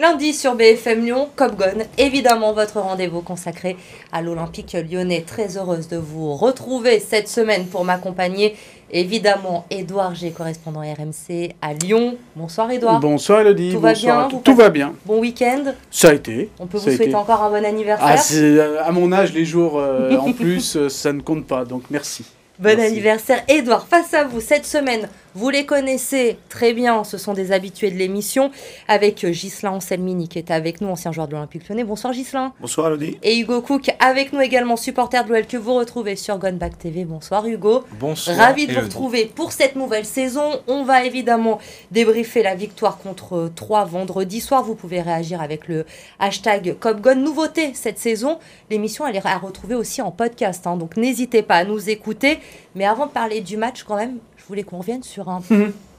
Lundi sur BFM Lyon, Copgon, évidemment votre rendez-vous consacré à l'Olympique lyonnais. Très heureuse de vous retrouver cette semaine pour m'accompagner. Évidemment, Édouard G, correspondant RMC à Lyon. Bonsoir Édouard. Bonsoir Elodie. Tout va Bonsoir. bien Tout, va bien. Bon week-end? Ça a été. On peut vous souhaiter été. encore un bon anniversaire. Ah, c'est- à mon âge, les jours euh, en plus, euh, ça ne compte pas. Donc merci. Bon Merci. anniversaire. Edouard, face à vous, cette semaine, vous les connaissez très bien, ce sont des habitués de l'émission, avec euh, Ghislain Anselmini qui est avec nous, ancien joueur de l'Olympique lyonnais. Bonsoir Ghislain. Bonsoir Elodie. Et Hugo Cook avec nous également, supporter de l'OL que vous retrouvez sur Gunback TV. Bonsoir Hugo. Bonsoir. Ravi de vous retrouver pour cette nouvelle saison. On va évidemment débriefer la victoire contre 3 vendredi soir. Vous pouvez réagir avec le hashtag CopGon. Nouveauté cette saison, l'émission elle est à retrouver aussi en podcast. hein. donc n'hésitez pas à nous écouter. Mais avant de parler du match quand même, voulais qu'on revienne sur un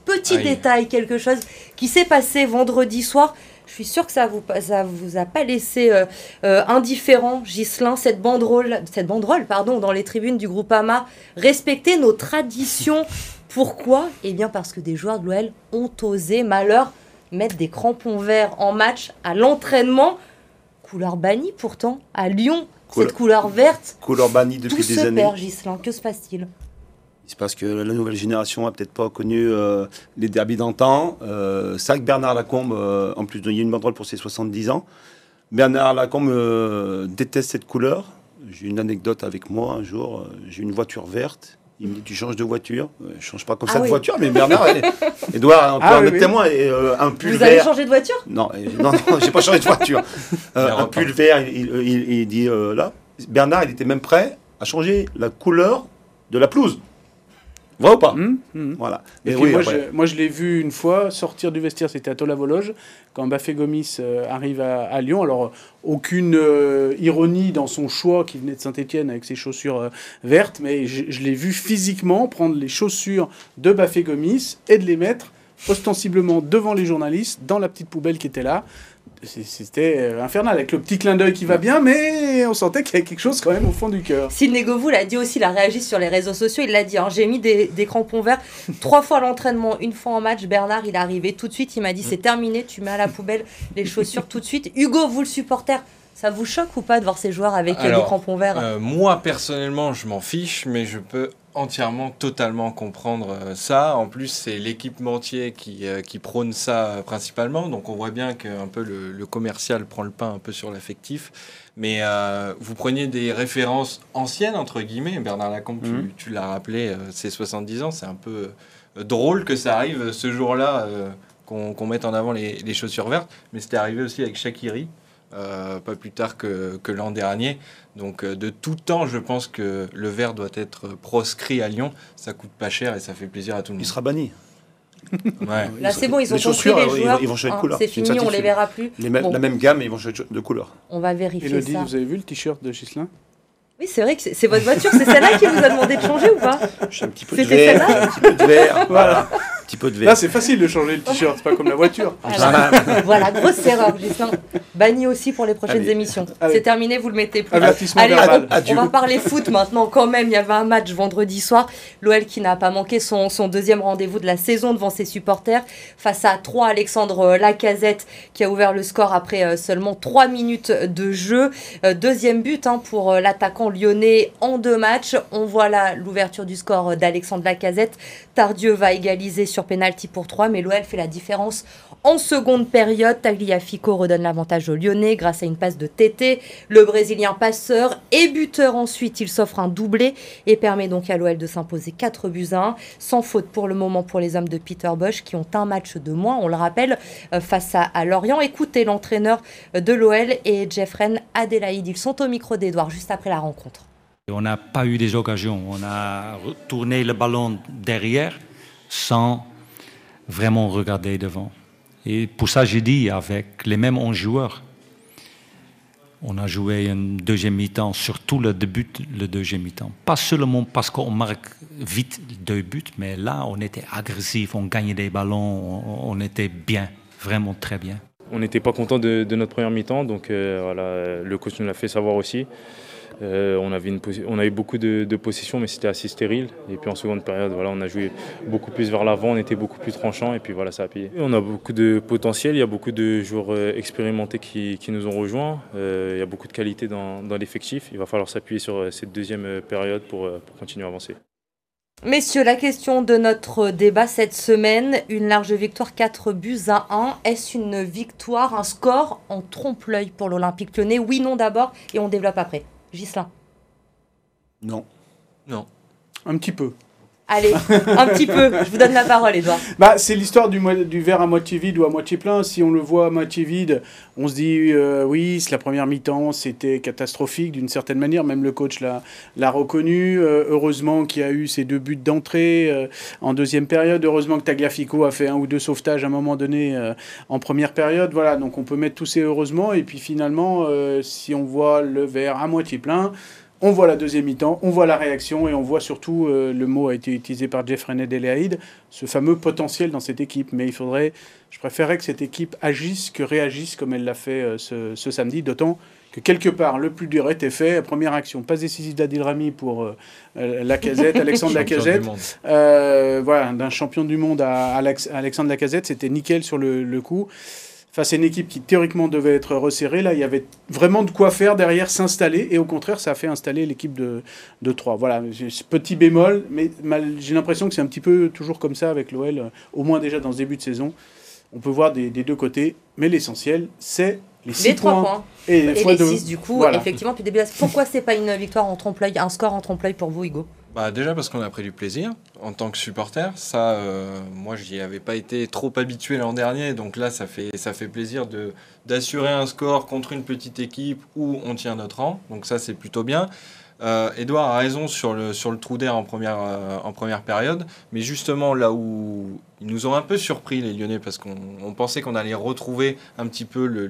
petit Aïe. détail, quelque chose qui s'est passé vendredi soir. Je suis sûre que ça vous ça vous a pas laissé euh, euh, indifférent, Ghislain, cette banderole, cette banderole pardon, dans les tribunes du groupe AMA. Respecter nos traditions. Pourquoi? Eh bien parce que des joueurs de l'OL ont osé, malheur, mettre des crampons verts en match à l'entraînement. Couleur bannie pourtant, à Lyon. Couleur- Cette couleur verte, Couleur bannie tout depuis se des années. perd, Ghislain. Que se passe-t-il? C'est parce que la nouvelle génération a peut-être pas connu euh, les derbys d'antan. Euh, c'est vrai que Bernard Lacombe, euh, en plus, il y a une banderole pour ses 70 ans. Bernard Lacombe euh, déteste cette couleur. J'ai une anecdote avec moi un jour. euh, J'ai une voiture verte. Il me dit Tu changes de voiture? Euh, Je change pas comme Ah ça oui. de voiture, mais Bernard, elle. Edouard, on peut Ah en oui, témoin. Et, euh, un pull Vous avez changé de voiture? Non, non, non, j'ai pas changé de voiture. Euh, un pull vert, il, il- il- il dit euh, là. Bernard, il était même prêt à changer la couleur de la pelouse. Vrai ou pas Hum, hum. Voilà. Et Mais puis oui, moi, je, moi, je l'ai vu une fois sortir du vestiaire, c'était à Tola-Vologe, quand Bafé Gomis euh, arrive à, à Lyon. Alors, aucune euh, ironie dans son choix qui venait de Saint-Etienne avec ses chaussures euh, vertes, mais je, je l'ai vu physiquement prendre les chaussures de Bafé Gomis et de les mettre ostensiblement devant les journalistes dans la petite poubelle qui était là. C'était euh, infernal, avec le petit clin d'œil qui va bien, mais on sentait qu'il y avait quelque chose quand même au fond du cœur. Sylvain Govou l'a dit aussi, il a réagi sur les réseaux sociaux, il l'a dit, hein, j'ai mis des, des crampons verts trois fois à l'entraînement, une fois en match. Bernard, il est arrivé tout de suite, il m'a dit c'est terminé, tu mets à la poubelle les chaussures tout de suite. Hugo, vous le supporter, ça vous choque ou pas de voir ces joueurs avec des crampons verts Euh, moi, personnellement, je m'en fiche, mais je peux entièrement, totalement comprendre euh, ça. En plus, c'est l'équipementier qui, euh, qui prône ça euh, principalement. Donc, on voit bien que un peu le, le commercial prend le pain un peu sur l'affectif. Mais euh, vous preniez des références anciennes, entre guillemets. Bernard Lacombe, tu- Mhm. tu, l'as rappelé, c'est 70 ans. C'est un peu drôle que ça arrive ce jour-là, euh, qu'on qu'on mette en avant les, les chaussures vertes. Mais c'était arrivé aussi avec Shakiri. Euh, pas plus tard que, que l'an dernier. Donc euh, de tout temps, je pense que le vert doit être proscrit à Lyon. Ça coûte pas cher et ça fait plaisir à tout le Il monde. sera banni. Ouais. Là, c'est bon, ils ont Les chaussures, les ils vont- joueurs. ils vont changer de hein, couleur, c'est fini, on les certitude. verra plus. Les Bon. La même gamme, mais ils vont changer de couleur. On va vérifier Elodie, ça. vous avez vu le t-shirt de Gislain Oui, c'est vrai que c'est votre voiture, c'est celle-là qui vous a demandé de changer ou pas? J'ai un petit peu de celle-là? Un petit peu de vert. Voilà. Un petit peu de Là, vert. c'est facile de changer le t-shirt, c'est pas comme la voiture. Voilà, voilà, grosse erreur, Gislain. Banni aussi pour les prochaines Allez. émissions. Allez. C'est terminé, vous le mettez plus. Avertissement Allez, verbal. on, Adieu. on va parler foot maintenant quand même. Il y avait un match vendredi soir. L'OL qui n'a pas manqué son, son deuxième rendez-vous de la saison devant ses supporters. Face à 3, Alexandre Lacazette qui a ouvert le score après euh, seulement 3 minutes de jeu. Euh, deuxième but hein, pour euh, l'attaquant lyonnais en deux matchs. On voit là l'ouverture du score d'Alexandre Lacazette. Tardieu va égaliser sur pénalty pour 3, mais l'OL fait la différence en seconde période. Tagliafico redonne l'avantage aux Lyonnais grâce à une passe de TT. Le Brésilien passeur et buteur ensuite, il s'offre un doublé et permet donc à l'OL de s'imposer 4 buts à 1. Sans faute pour le moment pour les hommes de Peter Bosch qui ont un match de moins, on le rappelle, euh, face à, Lorient. Écoutez l'entraîneur de l'OL et Jeffren Adélaïde. Ils sont au micro d'Edouard juste après la rencontre. On n'a pas eu des occasions. On a retourné le ballon derrière sans vraiment regarder devant. Et pour ça, j'ai dit, avec les mêmes 11 joueurs, on a joué une deuxième mi-temps, surtout le début, le deuxième mi-temps. Pas seulement parce qu'on marque vite deux buts, mais là, on était agressif, on gagnait des ballons, on, était bien, vraiment très bien. On n'était pas content de, notre première mi-temps, donc euh, euh, le coach nous l'a fait savoir aussi. Euh, on, avait une beaucoup de, de possession, mais c'était assez stérile. Et puis en seconde période, voilà, on a joué beaucoup plus vers l'avant, on était beaucoup plus tranchant, et puis voilà, ça a payé. On a beaucoup de potentiel, il y a beaucoup de joueurs euh, expérimentés qui, nous ont rejoints. Euh, il y a beaucoup de qualité dans, l'effectif. Il va falloir s'appuyer sur cette deuxième période pour, pour continuer à avancer. Messieurs, la question de notre débat cette semaine, une large victoire 4 buts à 1. Est-ce une victoire, un score en trompe-l'œil pour l'Olympique lyonnais? Oui, non d'abord, et on développe après. Gislain Non. Non. Un petit peu. Allez, un petit peu. Je vous donne la parole, Edouard. Bah, c'est l'histoire du, du, verre à moitié vide ou à moitié plein. Si on le voit à moitié vide, on se dit euh, oui, c'est la première mi-temps, c'était catastrophique d'une certaine manière. Même le coach l'a reconnu. Euh, heureusement qu'il y a eu ces deux buts d'entrée euh, en deuxième période. Heureusement que Tagliafico a fait un ou deux sauvetages à un moment donné en première période. Voilà, donc on peut mettre tous ces heureusement. Et puis finalement, si on voit le verre à moitié plein, on voit la deuxième mi-temps, on voit la réaction et on voit surtout, euh, le mot a été utilisé par Jeff René Deleaïd, ce fameux potentiel dans cette équipe. Mais il faudrait, je préférerais que cette équipe agisse que réagisse comme elle l'a fait euh, ce, samedi, d'autant que quelque part, le plus dur était fait. Première action, pas décisive d'Adil Rami pour euh, Lacazette, Alexandre Lacazette. voilà, d'un champion du monde à, Alexandre Lacazette, c'était nickel sur le, le coup face à une équipe qui théoriquement devait être resserrée. Là, il y avait vraiment de quoi faire derrière, s'installer. Et au contraire, ça a fait installer l'équipe de, de 3. Voilà, petit bémol, mais j'ai l'impression que c'est un petit peu toujours comme ça avec l'OL, euh, au moins déjà dans ce début de saison. On peut voir des, deux côtés, mais l'essentiel, c'est les 6 points. Et, les 6 du coup, effectivement, puis début. Pourquoi c'est pas une victoire en trompe-l'œil, un score en trompe-l'œil pour vous, Hugo? Bah déjà parce qu'on a pris du plaisir en tant que supporter. Ça, euh, moi, j'y avais pas été trop habitué l'an dernier, donc là, ça fait, ça fait plaisir de d'assurer un score contre une petite équipe où on tient notre rang. Donc ça, c'est plutôt bien. Euh, Edouard a raison sur le, sur le trou d'air en première, euh, en première période, mais justement là où ils nous ont un peu surpris les Lyonnais parce qu'on pensait qu'on allait retrouver un petit peu le,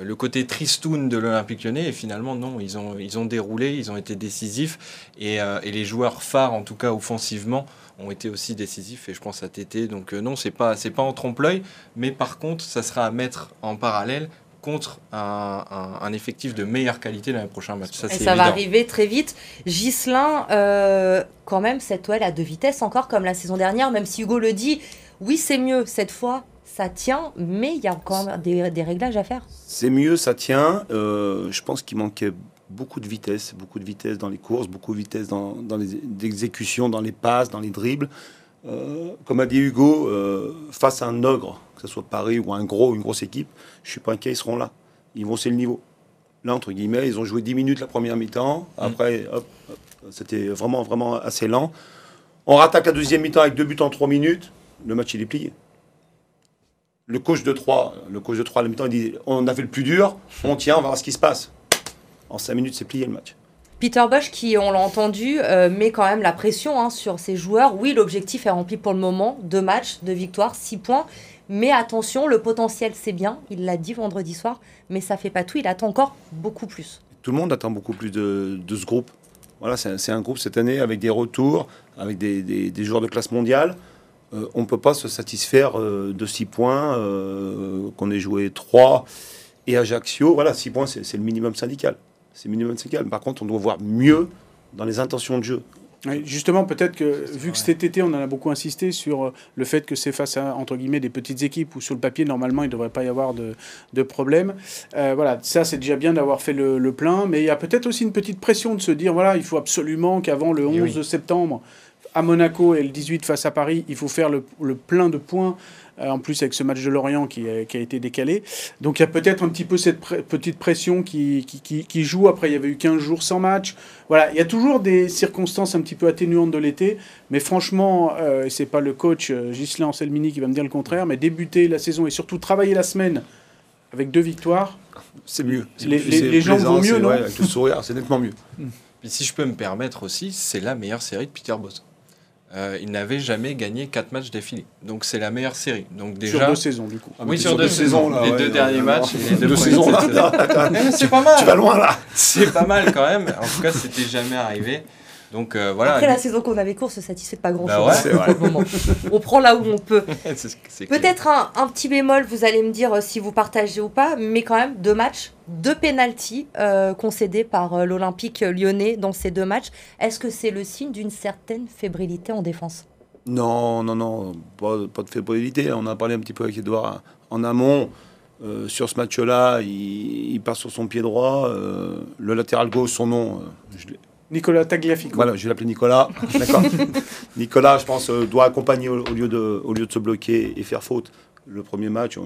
le côté tristoun de l'Olympique lyonnais. Et finalement, non, ils ont, ils ont déroulé, ils ont été décisifs. Et, euh, et, les joueurs phares, en tout cas offensivement, ont été aussi décisifs. Et je pense à Tété. Donc euh, non, c'est pas, c'est pas en trompe-l'œil. Mais par contre, ça sera à mettre en parallèle contre un, un, effectif de meilleure qualité dans les prochains matchs. Ça, et ça va arriver très vite. Gislin, quand même, cette OL a deux vitesses encore comme la saison dernière, même si Hugo le dit, oui, c'est mieux cette fois, ça tient, mais il y a encore des, des réglages à faire. C'est mieux, ça tient. Euh, je pense qu'il manquait beaucoup de vitesse, beaucoup de vitesse dans les courses, beaucoup de vitesse dans, dans les exécutions, dans les passes, dans les dribbles. Euh, comme a dit Hugo, euh, face à un ogre, que ce soit Paris ou un gros, une grosse équipe, je suis pas inquiet, ils seront là. Ils vont c'est le niveau. Là, entre guillemets, ils ont joué 10 minutes la première mi-temps. Mm. Après, hop, c'était vraiment, vraiment assez lent. On rattaque la deuxième mi-temps avec deux buts en 3 minutes. Le match, il est plié le coach de 3, le coach de 3 à la mi-temps, il dit on a fait le plus dur, on tient, on va voir ce qui se passe. En 5 minutes, c'est plié le match. Peter Bosch, qui, on l'a entendu, euh, met quand même la pression hein, sur ses joueurs. Oui, l'objectif est rempli pour le moment. Deux matchs, deux victoires, six points. Mais attention, le potentiel, c'est bien. Il l'a dit vendredi soir. Mais ça fait pas tout. Il attend encore beaucoup plus. Tout le monde attend beaucoup plus de, ce groupe. Voilà, c'est un, groupe cette année avec des retours, avec des, des joueurs de classe mondiale. Euh, on ne peut pas se satisfaire euh, de 6 points, euh, qu'on ait joué 3 et Ajaccio. Voilà, 6 points, c'est le minimum syndical. C'est le minimum syndical. Par contre, on doit voir mieux dans les intentions de jeu. justement, peut-être que, vu que cet été, on en a beaucoup insisté sur le fait que c'est face à, entre guillemets, des petites équipes où sur le papier, normalement, il ne devrait pas y avoir de, de problème. voilà, ça, c'est déjà bien d'avoir fait le, plein, mais il y a peut-être aussi une petite pression de se dire, voilà, il faut absolument qu'avant le 11 septembre, à Monaco et le 18 face à Paris, il faut faire le, plein de points. Euh, en plus, avec ce match de Lorient qui, a, été décalé. Donc, il y a peut-être un petit peu cette petite pression qui, qui, joue. Après, il y avait eu 15 jours sans match. Voilà, il y a toujours des circonstances un petit peu atténuantes de l'été. Mais franchement, euh, c'est pas le coach euh, Ghislain Anselmini qui va me dire le contraire, mais débuter la saison et surtout travailler la semaine avec deux victoires. C'est mieux. Les, gens vont mieux, non? Avec le sourire, c'est nettement mieux. Puis si je peux me permettre aussi, c'est la meilleure série de Peter Boss. Euh, il n'avait jamais gagné 4 matchs d'affilée. Donc c'est la meilleure série. Donc déjà... Sur deux saisons du coup. Ah, oui, sur deux, saisons. les deux derniers matchs. Les deux, saisons c'est pas mal. Tu vas loin là. C'est pas mal quand même. En tout cas, c'était jamais arrivé. Donc euh, voilà. Après la saison qu'on avait course, se satisfait de pas grand Bah chose ouais. C'est vrai. pour le moment. On prend là où on peut. Peut-être un, un petit bémol, vous allez me dire euh, si vous partagez ou pas, mais quand même deux matchs, deux pénalties euh, concédés par euh, l'Olympique lyonnais dans ces deux matchs. Est-ce que c'est le signe d'une certaine fébrilité en défense? Non, non, non, pas, pas de fébrilité. On a parlé un petit peu avec Edouard en amont. Euh, sur ce match-là, il, il part sur son pied droit. euh, le latéral gauche, son nom, euh, je l'ai- Nicolas Tagliafico. voilà, je vais l'appeler Nicolas. D'accord. Nicolas, je pense, euh, doit accompagner au, au lieu de, au lieu de se bloquer et faire faute. Le premier match, euh,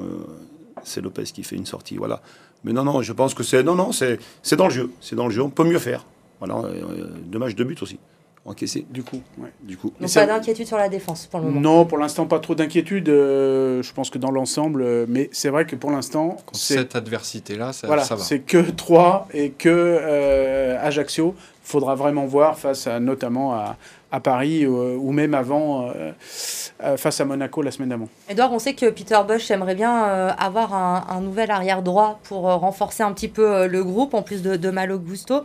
c'est Lopez qui fait une sortie, voilà. Mais non, non, je pense que c'est non, non, c'est dans le jeu, c'est dans le jeu. On peut mieux faire. Voilà, euh, deux matchs de but aussi, encaissé. Du coup, ouais. Du coup, Donc ça- pas d'inquiétude sur la défense pour le moment. Non, pour l'instant, pas trop d'inquiétude. euh, je pense que dans l'ensemble, euh, mais c'est vrai que pour l'instant, cette adversité-là, ça, voilà, ça va. c'est que 3 et que euh, Ajaccio. Faudra vraiment voir face à notamment à, à Paris euh, ou même avant face à Monaco la semaine d'avant. Edouard, on sait que Peter Bush aimerait bien euh, avoir un, un nouvel arrière droit pour euh, renforcer un petit peu euh, le groupe, en plus de, de Malo Gusto.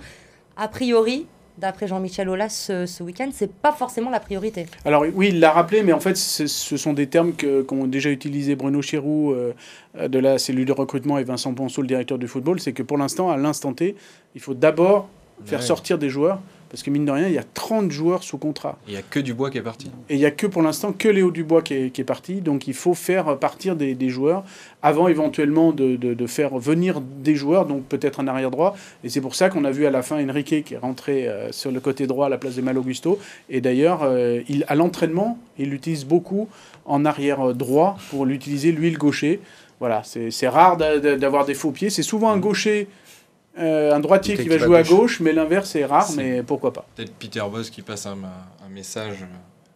A priori, d'après Jean-Michel Aulas ce, ce week-end, c'est pas forcément la priorité. Alors oui, il l'a rappelé, mais en fait, ce sont des termes que- qu'ont déjà utilisé Bruno Chéroux euh, euh, de la cellule de recrutement et Vincent Ponceau, le directeur du football. C'est que pour l'instant, à l'instant T, il faut d'abord faire Ouais. sortir des joueurs, parce que mine de rien, il y a 30 joueurs sous contrat. Il n'y a que Dubois qui est parti. Et il n'y a que pour l'instant que Léo Dubois qui est, qui est parti. Donc il faut faire partir des, des joueurs avant éventuellement de, de- de faire venir des joueurs, donc peut-être un arrière droit. Et c'est pour ça qu'on a vu à la fin Enrique qui est rentré euh, sur le côté droit à la place de Mal Augusto. Et d'ailleurs, euh, il, à l'entraînement, il l'utilise beaucoup en arrière droit pour l'utiliser lui le gaucher. Voilà, c'est rare d'a- d'a- d'avoir des faux pieds. C'est souvent un gaucher. Euh, un droitier qui va jouer à gauche, mais l'inverse est rare, mais pourquoi pas. Peut-être Peter Boss qui passe un, un message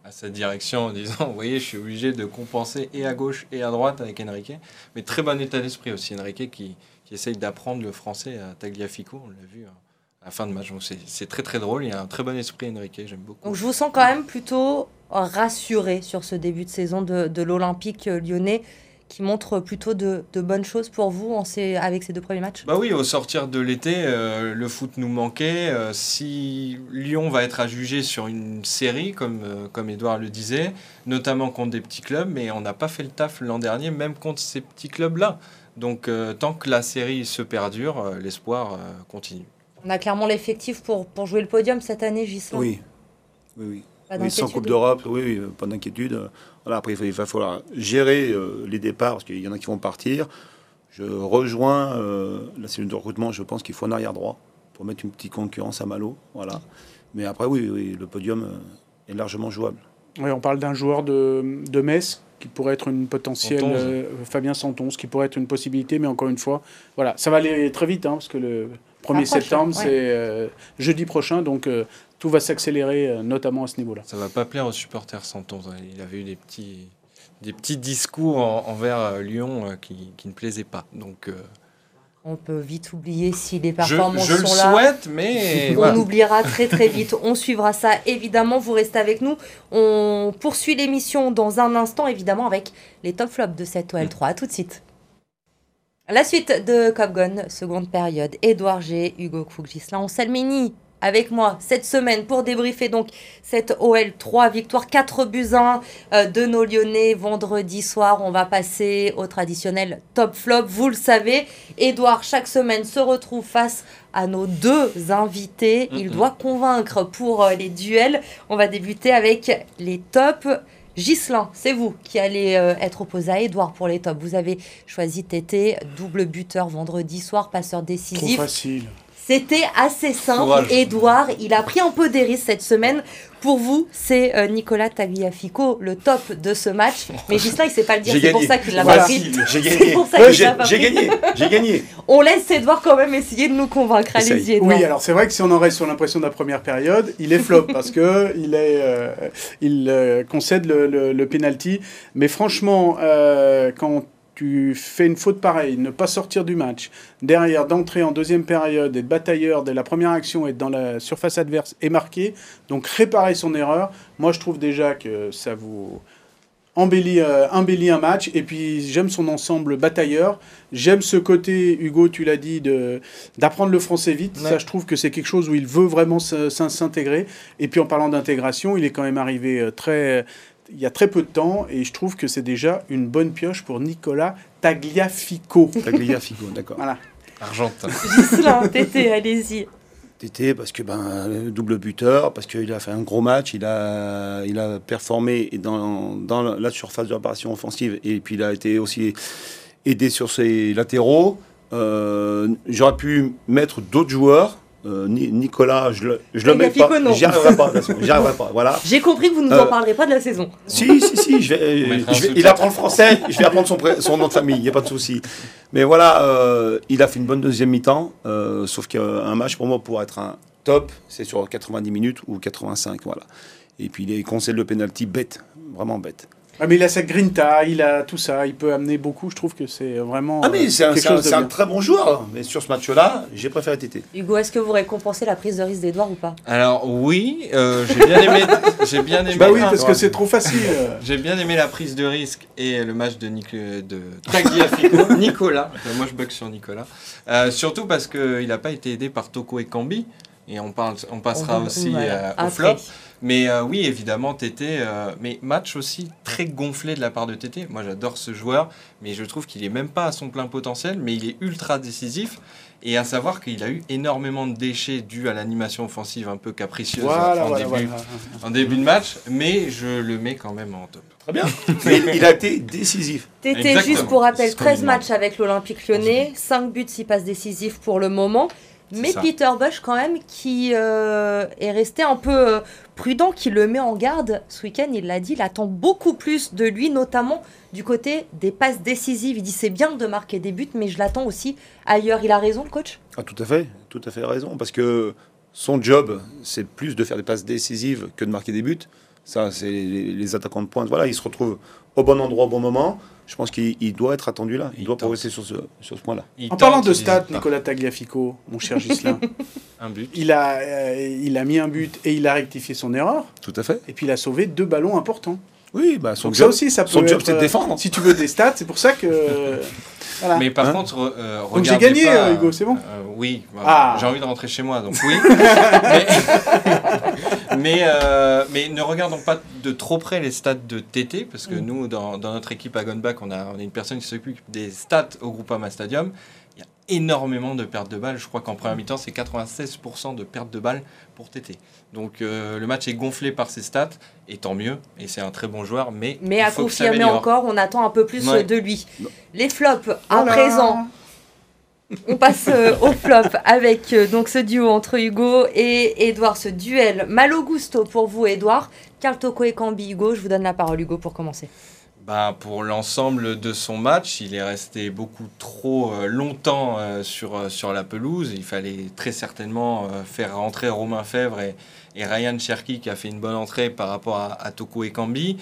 à sa direction en disant Vous voyez, je suis obligé de compenser et à gauche et à droite avec Enrique. Mais très bon état d'esprit aussi, Enrique qui, qui essaye d'apprendre le français à Tagliafico. On l'a vu hein, à la fin de match. Donc c'est- C'est très très drôle. Il a un très bon esprit, Enrique. J'aime beaucoup. Donc je vous sens quand même plutôt rassuré sur ce début de saison de, de l'Olympique euh, lyonnais, qui montre plutôt de, de bonnes choses pour vous en ces- avec ces deux premiers matchs? Bah oui, au sortir de l'été, euh, le foot nous manquait. Euh, si Lyon va être à juger sur une série, comme, euh, comme Edouard le disait, notamment contre des petits clubs, mais on n'a pas fait le taf l'an dernier, même contre ces petits clubs-là. Donc euh, tant que la série se perdure, euh, l'espoir euh, continue. On a clairement l'effectif pour, pour jouer le podium cette année, Gislain. oui, oui, oui. Pas Oui, sans. Coupe d'Europe, oui, oui, pas d'inquiétude. Voilà, après, il va, falloir gérer euh, les départs, parce qu'il y en a qui vont partir. Je rejoins euh, la cellule de recrutement, je pense qu'il faut un arrière droit pour mettre une petite concurrence à Malo. Voilà. Mais après, oui, oui le podium euh, est largement jouable. Oui, on parle d'un joueur de, de Metz qui pourrait être une potentielle euh, Fabien Santon, qui pourrait être une possibilité, mais encore une fois, voilà, ça va aller très vite, hein, parce que le 1er approche, septembre, ouais. c'est euh, jeudi prochain, donc euh, tout va s'accélérer, euh, notamment à ce niveau-là. Ça va pas plaire aux supporters Santon. Il avait eu des petits, des petits discours en- envers euh, Lyon euh, qui, qui ne plaisaient pas. Donc euh, On peut vite oublier si les je, performances je le sont là. souhaite, mais On voilà. oubliera très très vite. On suivra ça évidemment. Vous restez avec nous. On poursuit l'émission dans un instant évidemment avec les top flops de cette OL3. À tout de suite. La suite de Cop Gun, seconde période. Édouard G, Hugo Cook, Gislain Anselmini avec moi cette semaine pour débriefer donc cette OL 3 victoire 4 buts 1 euh, de nos Lyonnais vendredi soir. On va passer au traditionnel top flop. Vous le savez, Edouard chaque semaine se retrouve face à nos deux invités. Il doit convaincre pour euh, les duels. On va débuter avec les tops. Gislin, c'est vous qui allez euh, être opposé à Edouard pour les tops. Vous avez choisi Tété, double buteur vendredi soir, passeur Trop décisif. facile. C'était assez simple. Courage. Edouard, il a pris un peu des risques cette semaine. Pour vous, c'est euh, Nicolas Tagliafico, le top de ce match. Mais Gislain, il sait pas le dire. C'est pour ça qu'il l'a Voilà. pas pris. J'ai C'est gagné. J'ai gagné. J'ai gagné. On laisse Edouard quand même essayer de nous convaincre. Allez-y, Edouard. Oui, alors c'est vrai que si on en reste sur l'impression de la première période, il est flop parce que il est, euh, il euh, concède le, le, le penalty. Mais franchement, euh, quand tu fais une faute pareille, ne pas sortir du match, derrière d'entrer en deuxième période, être batailleur dès la première action, être dans la surface adverse et marquer, donc réparer son erreur. Moi, je trouve déjà que ça vous embellit, euh, embellit un match. Et puis j'aime son ensemble batailleur. J'aime ce côté, Hugo, tu l'as dit, de, d'apprendre le français vite. Ouais. Ça, je trouve que c'est quelque chose où il veut vraiment s'intégrer. Et puis en parlant d'intégration, il est quand même arrivé euh, très, il y a très peu de temps. Et je trouve que c'est déjà une bonne pioche pour Nicolas Tagliafico. Tagliafico, d'accord. Voilà. Argentin. Tété, allez-y. Tété parce que ben double buteur, parce qu'il a fait un gros match, il a il a performé dans, dans la surface de l'opération offensive et puis il a été aussi aidé sur ses latéraux. Euh, J'aurais pu mettre d'autres joueurs. Euh, Ni- Nicolas, je le, je le mets pas. J'y arriverai pas. de J'y arriverai pas. Voilà. J'ai compris que vous ne nous Euh, en parlerez pas de la saison. Si, si, si, je vais, je vais- il apprend le français, je vais apprendre son, nom de famille, il n'y a pas de souci. Mais voilà, euh, il a fait une bonne deuxième mi-temps, euh, sauf qu'un match pour moi, pour être un top, c'est sur 90 minutes ou 85, voilà. Et puis il concède le penalty bête, vraiment bête. Ah, mais il a sa grinta, il a tout ça, il peut amener beaucoup. Je trouve que c'est vraiment. Ah mais euh, c'est un, c'est très bon joueur, mais sur ce match-là, j'ai préféré Tété. Hugo, est-ce que vous récompensez la prise de risque d'Edouard ou pas? Alors oui, euh, j'ai bien aimé. j'ai bien aimé. Bah oui, parce que c'est trop facile. J'ai bien aimé la prise de risque et le match de, Nic- de Tagliafico. Nicolas. Euh, Moi, je bug sur Nicolas. Euh, surtout parce qu'il n'a pas été aidé par Toko et Cambi. Et on, parle, on passera On- aussi euh, au Après. flop. Mais euh, oui, évidemment, Tété. euh, mais match aussi très gonflé de la part de Tété. Moi, j'adore ce joueur, mais je trouve qu'il est même pas à son plein potentiel, mais il est ultra décisif. Et à savoir qu'il a eu énormément de déchets dus à l'animation offensive un peu capricieuse Voilà, en, voilà, début, voilà. en début de match, mais je le mets quand même en top. Très bien. Mais il, il a été décisif. Tété, juste pour rappel, C'est ce qu'on lui 13 demande. matchs avec l'Olympique lyonnais, 5 buts, 6 passes décisives pour le moment. Mais ça. Peter Bush, quand même, qui euh, est resté un peu euh, prudent, qui le met en garde ce week-end, il l'a dit, il attend beaucoup plus de lui, notamment du côté des passes décisives. Il dit c'est bien de marquer des buts, mais je l'attends aussi ailleurs. Il a raison, le coach? Ah, tout à fait, tout à fait raison. Parce que son job, c'est plus de faire des passes décisives que de marquer des buts. Ça, c'est les, les attaquants de pointe. Voilà, il se retrouve au bon endroit, au bon moment. Je pense qu'il il doit être attendu là. Il, Il doit tente. progresser sur ce, sur ce point-là. En tente, parlant de stats. Nicolas Tagliafico, mon cher Gislain, Un but. il a, euh, il a mis un but et il a rectifié son erreur. Tout à fait. Et puis il a sauvé deux ballons importants. Oui, bah, son Donc ça job, aussi, ça peut son job, être, c'est de euh, défendre. Si tu veux des stats, c'est pour ça que. voilà. Mais par Hein contre, euh, Donc j'ai gagné, pas, euh, Hugo, c'est bon euh, Oui, bah, Ah. j'ai envie de rentrer chez moi, donc oui. mais mais, euh, mais ne regardons pas de trop près les stats de TT, parce que Mm. nous, dans, dans notre équipe à Gunback, on a, on a une personne qui s'occupe des stats au Groupama Stadium. Il y a énormément de pertes de balles. Je crois qu'en première mi-temps, c'est 96% de pertes de balles pour TT. Donc euh, le match est gonflé par ses stats, et tant mieux. Et c'est un très bon joueur, mais, Mais il à faut que ça confirmer encore, on attend un peu plus Ouais. de lui. Les flops, à Voilà. présent, On passe euh, au flop avec euh, donc ce duo entre Hugo et Edouard, ce duel Malo Gusto pour vous Edouard, Carl Toko et Cambi Hugo. Je vous donne la parole Hugo pour commencer. Bah, pour l'ensemble de son match, il est resté beaucoup trop euh, longtemps sur, sur la pelouse. Il fallait très certainement faire rentrer Romain Fèvre et, et Ryan Cherki qui a fait une bonne entrée par rapport à, Toko et Cambi.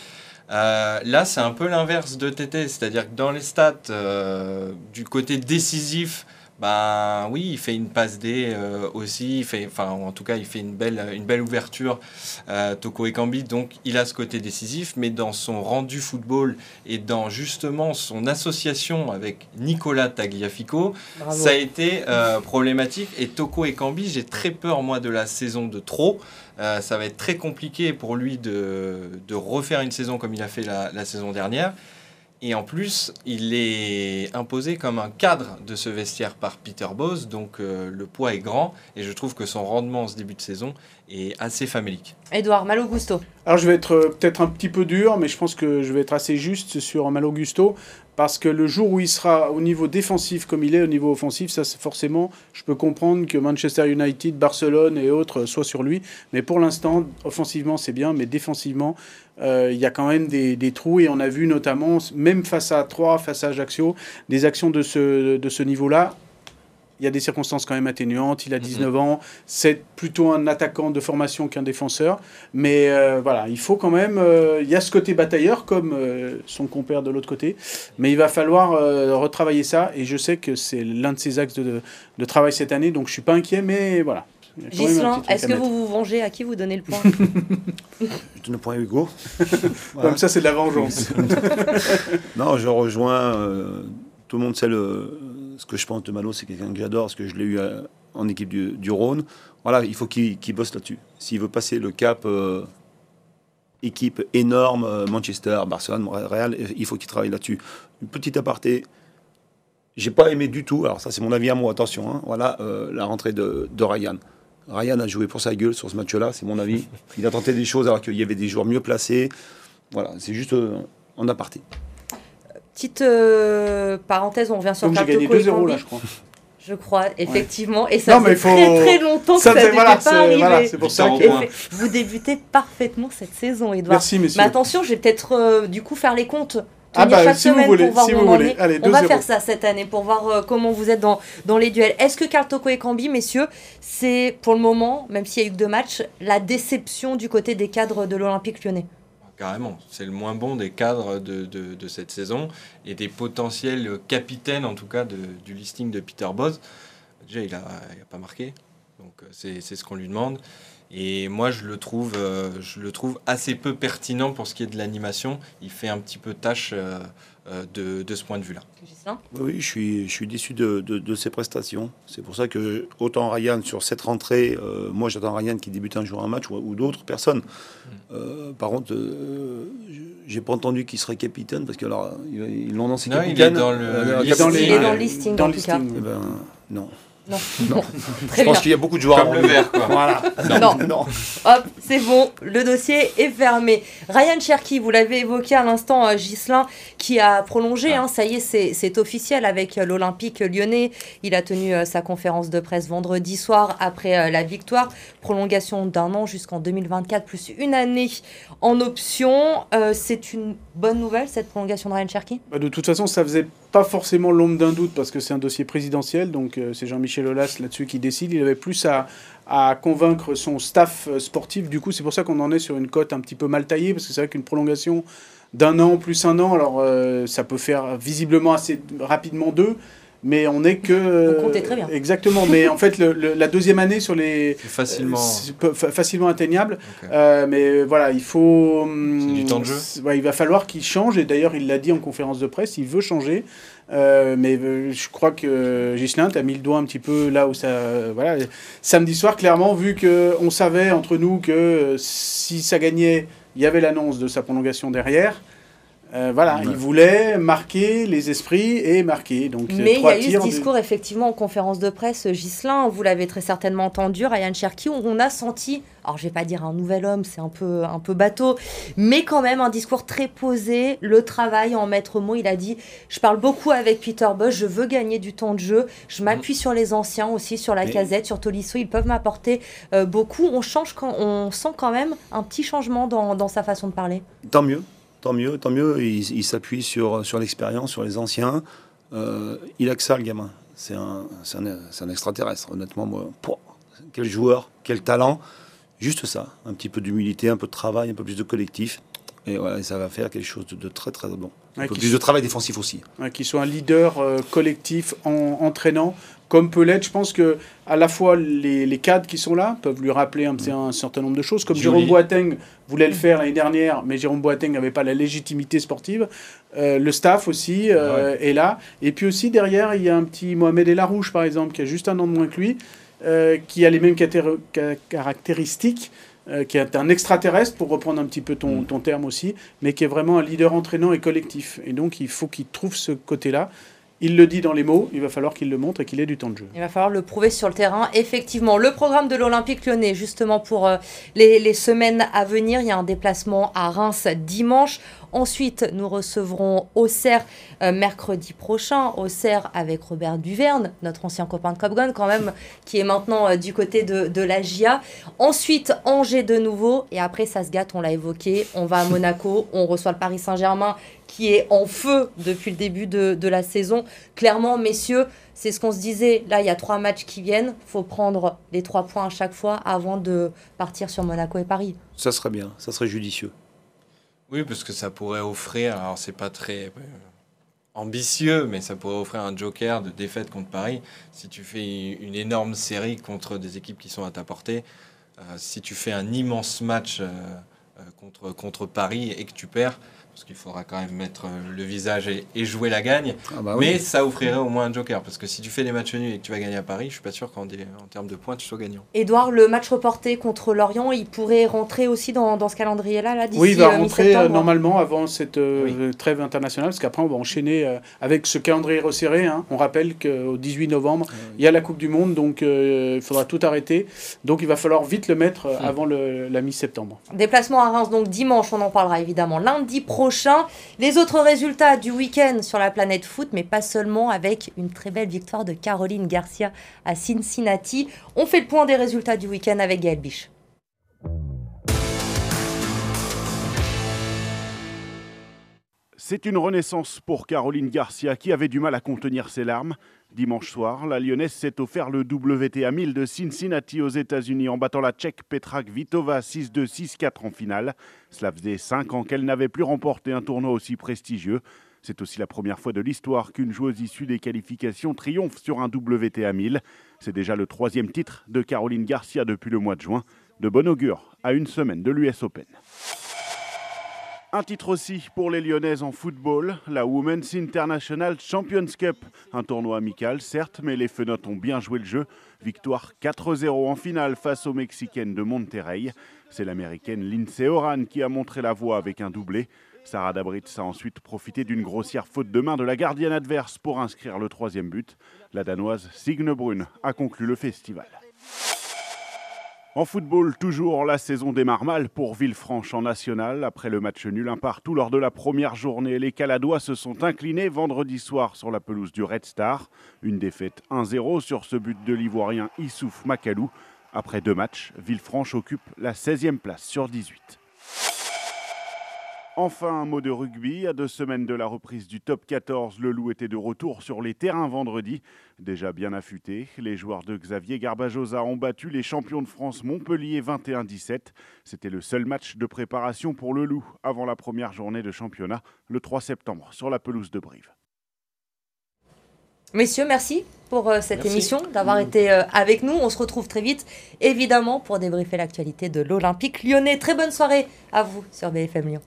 Là, c'est un peu l'inverse de TT, c'est-à-dire que dans les stats, du côté décisif, ben oui, il fait une passe D euh, aussi, il fait, enfin en tout cas, il fait une belle, une belle ouverture, euh, Toko Ekambi, donc il a ce côté décisif, mais dans son rendu football et dans justement son association avec Nicolas Tagliafico, Bravo. ça a été euh, problématique. Et Toko Ekambi, j'ai très peur moi de la saison de trop. Ça va être très compliqué pour lui de, de refaire une saison comme il a fait la, la saison dernière. Et en plus, il est imposé comme un cadre de ce vestiaire par Peter Bose, donc euh, le poids est grand. Et je trouve que son rendement en ce début de saison est assez famélique. Edouard, Malo Gusto. Alors je vais être euh, peut-être un petit peu dur, mais je pense que je vais être assez juste sur Malo Gusto, parce que le jour où il sera au niveau défensif comme il est au niveau offensif, ça c'est forcément, je peux comprendre que Manchester United, Barcelone et autres soient sur lui, mais pour l'instant, offensivement c'est bien, mais défensivement, euh, il y a quand même des, des trous, et on a vu notamment, même face à 3, face à Ajaccio, des actions de ce, de ce niveau-là. Il y a des circonstances quand même atténuantes. Il a 19 ans. C'est plutôt un attaquant de formation qu'un défenseur. Mais euh, voilà, il faut quand même. euh, il y a ce côté batailleur, comme euh, son compère de l'autre côté. Mais il va falloir euh, retravailler ça. Et je sais que c'est l'un de ses axes de, de travail cette année. Donc je suis pas inquiet, mais voilà. Gislain, est-ce que vous vous vengez À qui vous donnez le point Je donne le point à Hugo. Voilà. Comme ça, c'est de la vengeance. Non, je rejoins. euh, tout le monde sait le, ce que je pense de Malo, c'est quelqu'un que j'adore, parce que je l'ai eu euh, en équipe du, du Rhône. Voilà, il faut qu'il qu'il bosse là-dessus. S'il veut passer le cap euh, équipe énorme, euh, Manchester, Barcelone, Real, il faut qu'il travaille là-dessus. Une petite aparté. J'ai pas aimé du tout, alors ça c'est mon avis à moi, attention, hein, voilà, euh, la rentrée de, de Ryan. Ryan a joué pour sa gueule sur ce match-là, c'est mon avis. Il a tenté des choses alors qu'il y avait des joueurs mieux placés. Voilà, c'est juste euh, en aparté. Petite euh, parenthèse, on revient sur Donc j'ai gagné Kartoko et 2-0 Cambi. là, je crois. Je crois, effectivement. Et ça Non, fait faut- très très longtemps que Ça, n'était voilà, pas arrivé. voilà, c'est pour ça que. Vous débutez parfaitement cette saison, Edouard. Merci, messieurs. Mais attention, je vais peut-être euh, du coup faire les comptes. Ah bah, chaque si vous semaine voulez, pour voir si où vous on en voulez. est. Allez, on va 2-0. faire ça cette année pour voir euh, comment vous êtes dans, dans les duels. Est-ce que Carl Toko et Cambi, messieurs, c'est pour le moment, même s'il y a eu que deux matchs, la déception du côté des cadres de l'Olympique lyonnais? Carrément, c'est le moins bon des cadres de, de- de cette saison et des potentiels capitaines, en tout cas, de- du listing de Peter Boz. Déjà, il n'a il a pas marqué, donc euh, c'est c'est ce qu'on lui demande. Et moi, je le, trouve, euh, je le trouve assez peu pertinent pour ce qui est de l'animation. Il fait un petit peu tâche euh, euh, de, de ce point de vue-là. Oui, je suis, je suis déçu de, de- de ses prestations. C'est pour ça que, autant Ryan, sur cette rentrée, euh, moi j'attends Ryan qui débute un jour un match ou, ou d'autres personnes. Euh, par contre, euh, j'ai pas entendu qu'il serait capitaine parce que alors, ils l'ont lancé Non, il est capitaine. dans le listing. Dans les- Il est dans le listing, dans en le tout cas. listing. Eh ben, non. Non. Non. Très Je pense qu'il y a beaucoup de joueurs Comme avant le vert, quoi. Voilà. Non. non. Hop, c'est bon, le dossier est fermé. Ryan Cherky, vous l'avez évoqué à l'instant, euh, Ghislain, qui a prolongé, Ah. hein, ça y est, c'est c'est officiel avec euh, l'Olympique lyonnais. Il a tenu euh, sa conférence de presse vendredi soir après euh, la victoire. Prolongation d'un an jusqu'en 2024, plus une année en option. Euh, c'est une bonne nouvelle, cette prolongation de Ryan Cherky Bah, de toute façon, ça faisait pas forcément l'ombre d'un doute parce que c'est un dossier présidentiel, donc euh, c'est Jean-Michel Aulas là-dessus qui décide. Il avait plus à, convaincre son staff euh, sportif. Du coup, c'est pour ça qu'on en est sur une cote un petit peu mal taillée parce que c'est vrai qu'une prolongation d'un an plus un an, alors euh, ça peut faire visiblement assez rapidement deux. Mais on est que. Vous comptez très bien. Exactement. Mais en fait, le- le- la deuxième année sur les. Facilement. fa- facilement atteignable. Euh, mais voilà, il faut. hum, C'est du temps de jeu. ouais, il va falloir qu'il change. Et d'ailleurs, il l'a dit en conférence de presse, il veut changer. Euh, mais euh, je crois que Gislain, tu as mis le doigt un petit peu là où ça. euh, voilà. Samedi soir, clairement, vu qu'on savait entre nous que euh, si ça gagnait, il y avait l'annonce de sa prolongation derrière. Euh, voilà, Ouais. il voulait marquer les esprits et marquer. Donc, euh, Mais il y a eu ce de- discours effectivement en conférence de presse, Ghislain, vous l'avez très certainement entendu, Ryan Cherky, où on a senti, alors je vais pas dire un nouvel homme, c'est un peu, un peu bateau, mais quand même un discours très posé, le travail en maître mot, il a dit, je parle beaucoup avec Peter Bosch, je veux gagner du temps de jeu, je m'appuie sur les anciens aussi, sur la Mais- casette, sur Tolisso, ils peuvent m'apporter euh, beaucoup, on, change quand, on sent quand même un petit changement dans, dans sa façon de parler. Tant mieux, tant mieux, tant mieux. Il, il s'appuie sur, sur l'expérience, sur les anciens. Euh, il a que ça, le gamin. C'est un, c'est un, extraterrestre, honnêtement. Moi. Pouah, quel joueur, quel talent. Juste ça. Un petit peu d'humilité, un peu de travail, un peu plus de collectif. Et voilà, ça va faire quelque chose de, de très très bon. Un Ouais, peu plus de travail défensif aussi. Ouais, qui soit un leader euh, collectif en entraînant, comme peut l'être. Je pense que à la fois les, les cadres qui sont là peuvent lui rappeler un, un certain nombre de choses, comme. Jérôme Boateng voulait le faire l'année dernière, mais Jérôme Boateng n'avait pas la légitimité sportive. Euh, le staff aussi euh, est là. Et puis aussi derrière, il y a un petit Mohamed Elarouche, par exemple, qui a juste un an de moins que lui, euh, qui a les mêmes caractéristiques. euh, qui est un extraterrestre, pour reprendre un petit peu ton, Mm. ton terme aussi, mais qui est vraiment un leader entraînant et collectif. Et donc, il faut qu'il trouve ce côté-là. Il le dit dans les mots, il va falloir qu'il le montre et qu'il ait du temps de jeu. Il va falloir le prouver sur le terrain. Effectivement, le programme de l'Olympique lyonnais, justement pour euh, les, les semaines à venir, il y a un déplacement à Reims dimanche. Ensuite, nous recevrons Auxerre euh, mercredi prochain. Auxerre avec Robert Duverne, notre ancien copain de Copgon quand même, qui est maintenant euh, du côté de, de la GIA. Ensuite, Angers de nouveau. Et après, ça se gâte, on l'a évoqué. On va à Monaco, on reçoit le Paris Saint-Germain qui est en feu depuis le début de, de la saison. Clairement, messieurs, c'est ce qu'on se disait. Là, il y a trois matchs qui viennent. Faut prendre les trois points à chaque fois avant de partir sur Monaco et Paris. Ça serait bien, ça serait judicieux. Oui, parce que ça pourrait offrir. Alors, c'est pas très. euh, ambitieux, mais ça pourrait offrir un joker de défaite contre Paris. Si tu fais une énorme série contre des équipes qui sont à ta portée, si tu fais un immense match contre, contre Paris et que tu perds, parce qu'il faudra quand même mettre euh, le visage et, jouer la gagne. Ah bah Mais ça offrirait au moins un joker, parce que si tu fais des matchs nuls et que tu vas gagner à Paris, je suis pas sûr qu'en en termes de points, tu sois gagnant. Edouard, le match reporté contre Lorient, il pourrait rentrer aussi dans, dans ce calendrier-là là, Oui, il va euh, rentrer euh, normalement avant cette trêve internationale, parce qu'après on va enchaîner avec ce calendrier resserré. Hein. On rappelle qu'au 18 novembre, ah il y a la Coupe du Monde, donc il faudra tout arrêter. Donc il va falloir vite le mettre hmm. avant le, la mi-septembre. Déplacement à Reims, donc dimanche, on en parlera évidemment lundi prochain les autres résultats du week-end sur la planète foot, mais pas seulement avec une très belle victoire de Caroline Garcia à Cincinnati. On fait le point des résultats du week-end avec Gaël Biche. C'est une renaissance pour Caroline Garcia qui avait du mal à contenir ses larmes. Dimanche soir, la Lyonnaise s'est offert le WTA 1000 de Cincinnati aux États-Unis en battant la Tchèque Petra Kvitova 6-2, 6-4 en finale. Cela faisait 5 ans qu'elle n'avait plus remporté un tournoi aussi prestigieux. C'est aussi la première fois de l'histoire qu'une joueuse issue des qualifications triomphe sur un WTA 1000. C'est déjà le troisième titre de Caroline Garcia depuis le mois de juin. De bon augure à une semaine de l'US Open. Un titre aussi pour les Lyonnaises en football, la Women's International Champions Cup. Un tournoi amical, certes, mais les Fenotes ont bien joué le jeu. Victoire 4-0 en finale face aux Mexicaines de Monterrey. C'est l'américaine Lindsay Oran qui a montré la voie avec un doublé. Sarah Dabritz a ensuite profité d'une grossière faute de main de la gardienne adverse pour inscrire le troisième but. La danoise Signe Brune a conclu le festival. En football, toujours, la saison démarre mal pour Villefranche en national. Après le match nul un partout lors de la première journée, les Caladois se sont inclinés vendredi soir sur la pelouse du Red Star. Une défaite 1-0 sur ce but de l'Ivoirien Issouf Makalou. Après deux matchs, Villefranche occupe la 16e place sur 18. Enfin, un mot de rugby. À deux semaines de la reprise du top 14, le Loup était de retour sur les terrains vendredi. Déjà bien affûté, les joueurs de Xavier Garbajosa ont battu les champions de France Montpellier 21-17. C'était le seul match de préparation pour le Loup avant la première journée de championnat, le 3 septembre, sur la pelouse de Brive. Messieurs, merci pour euh, cette émission, d'avoir été euh, avec nous. On se retrouve très vite, évidemment, pour débriefer l'actualité de l'Olympique lyonnais. Très bonne soirée à vous sur BFM Lyon.